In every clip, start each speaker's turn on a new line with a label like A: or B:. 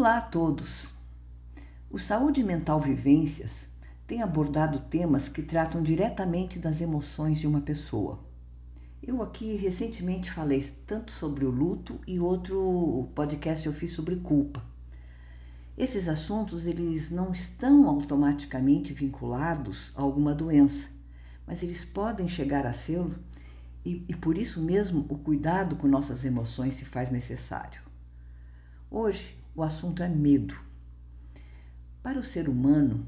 A: Olá a todos! O Saúde Mental Vivências tem abordado temas que tratam diretamente das emoções de uma pessoa. Eu aqui recentemente falei tanto sobre o luto e outro podcast eu fiz sobre culpa. Esses assuntos eles não estão automaticamente vinculados a alguma doença, mas eles podem chegar a ser e, e por isso mesmo o cuidado com nossas emoções se faz necessário. Hoje o assunto é medo. Para o ser humano,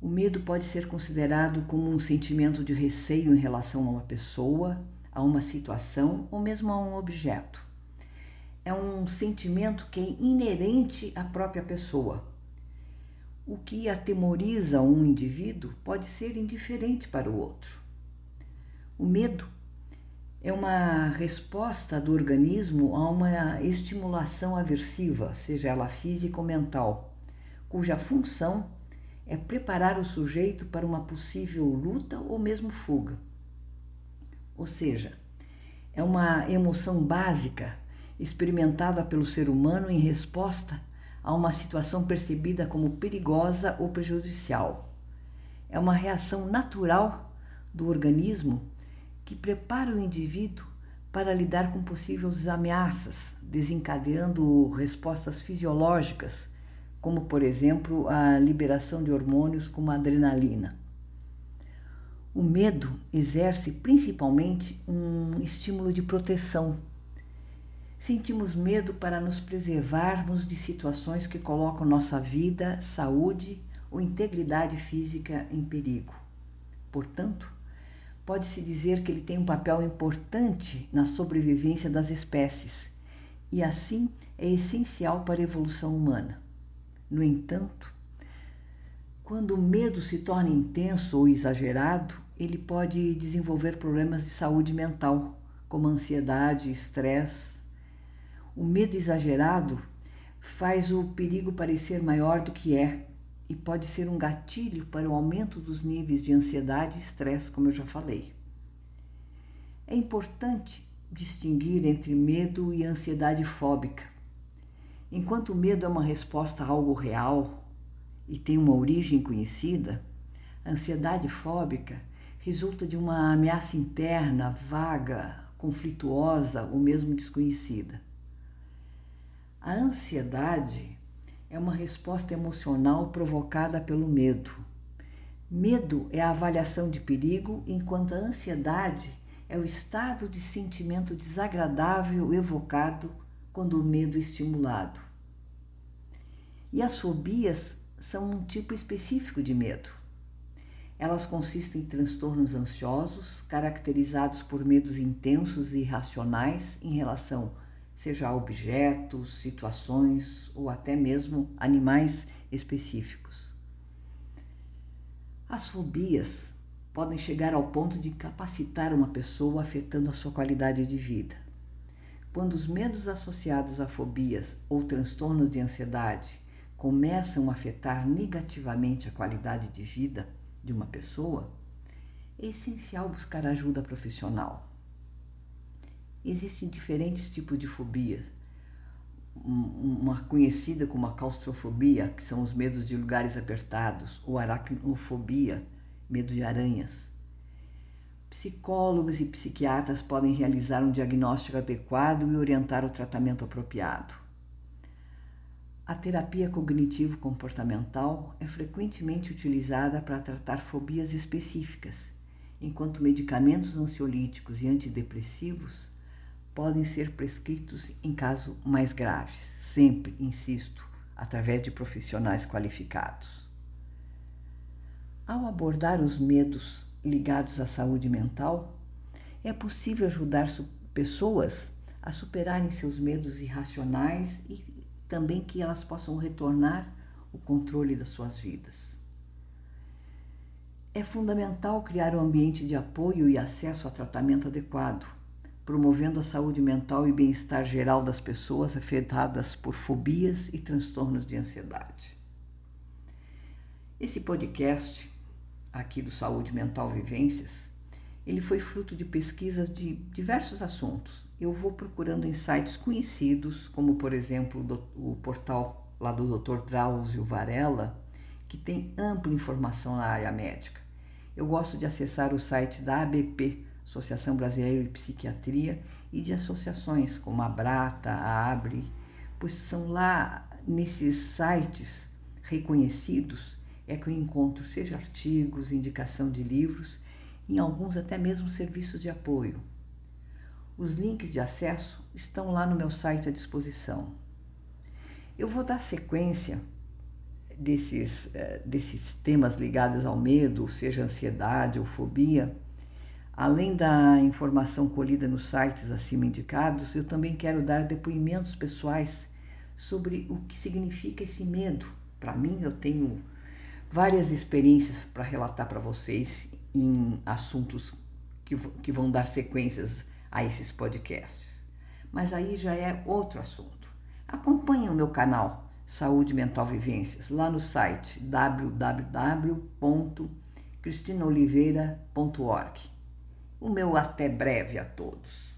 A: o medo pode ser considerado como um sentimento de receio em relação a uma pessoa, a uma situação ou mesmo a um objeto. É um sentimento que é inerente à própria pessoa. O que atemoriza um indivíduo pode ser indiferente para o outro. O medo é uma resposta do organismo a uma estimulação aversiva, seja ela física ou mental, cuja função é preparar o sujeito para uma possível luta ou mesmo fuga. Ou seja, é uma emoção básica experimentada pelo ser humano em resposta a uma situação percebida como perigosa ou prejudicial. É uma reação natural do organismo que prepara o indivíduo para lidar com possíveis ameaças, desencadeando respostas fisiológicas, como por exemplo a liberação de hormônios como a adrenalina. O medo exerce principalmente um estímulo de proteção. Sentimos medo para nos preservarmos de situações que colocam nossa vida, saúde ou integridade física em perigo. Portanto, pode-se dizer que ele tem um papel importante na sobrevivência das espécies e, assim, é essencial para a evolução humana. No entanto, quando o medo se torna intenso ou exagerado, ele pode desenvolver problemas de saúde mental, como ansiedade, estresse. O medo exagerado faz o perigo parecer maior do que é e pode ser um gatilho para o aumento dos níveis de ansiedade e estresse, como eu já falei. É importante distinguir entre medo e ansiedade fóbica. Enquanto o medo é uma resposta a algo real e tem uma origem conhecida, a ansiedade fóbica resulta de uma ameaça interna, vaga, conflituosa ou mesmo desconhecida. A ansiedade é uma resposta emocional provocada pelo medo. Medo é a avaliação de perigo, enquanto a ansiedade é o estado de sentimento desagradável evocado quando o medo é estimulado. E as fobias são um tipo específico de medo. Elas consistem em transtornos ansiosos, caracterizados por medos intensos e irracionais em relação seja objetos, situações ou até mesmo animais específicos. As fobias podem chegar ao ponto de incapacitar uma pessoa, afetando a sua qualidade de vida. Quando os medos associados a fobias ou transtornos de ansiedade começam a afetar negativamente a qualidade de vida de uma pessoa, é essencial buscar ajuda profissional. Existem diferentes tipos de fobias. Uma conhecida como a claustrofobia, que são os medos de lugares apertados, ou aracnofobia, medo de aranhas. Psicólogos e psiquiatras podem realizar um diagnóstico adequado e orientar o tratamento apropriado. A terapia cognitivo-comportamental é frequentemente utilizada para tratar fobias específicas, enquanto medicamentos ansiolíticos e antidepressivos podem ser prescritos em casos mais graves, sempre, insisto, através de profissionais qualificados. Ao abordar os medos ligados à saúde mental, é possível ajudar pessoas a superarem seus medos irracionais e também que elas possam retornar o controle das suas vidas. É fundamental criar um ambiente de apoio e acesso a tratamento adequado promovendo a saúde mental e bem-estar geral das pessoas afetadas por fobias e transtornos de ansiedade. Esse podcast aqui do Saúde Mental Vivências, ele foi fruto de pesquisas de diversos assuntos. Eu vou procurando em sites conhecidos, como por exemplo o portal lá do Dr. Drauzio Varela, que tem ampla informação na área médica. Eu gosto de acessar o site da ABP, Associação Brasileira de Psiquiatria, e de associações como a Brata, a Abre, pois são lá nesses sites reconhecidos é que eu encontro seja artigos, indicação de livros, em alguns até mesmo serviços de apoio. Os links de acesso estão lá no meu site à disposição. Eu vou dar sequência desses, eh, desses temas ligados ao medo, seja ansiedade ou fobia. Além da informação colhida nos sites acima indicados, eu também quero dar depoimentos pessoais sobre o que significa esse medo. Para mim, eu tenho várias experiências para relatar para vocês em assuntos que, que vão dar sequências a esses podcasts. Mas aí já é outro assunto. Acompanhe o meu canal Saúde Mental Vivências lá no site www.cristinoliveira.org. O meu até breve a todos.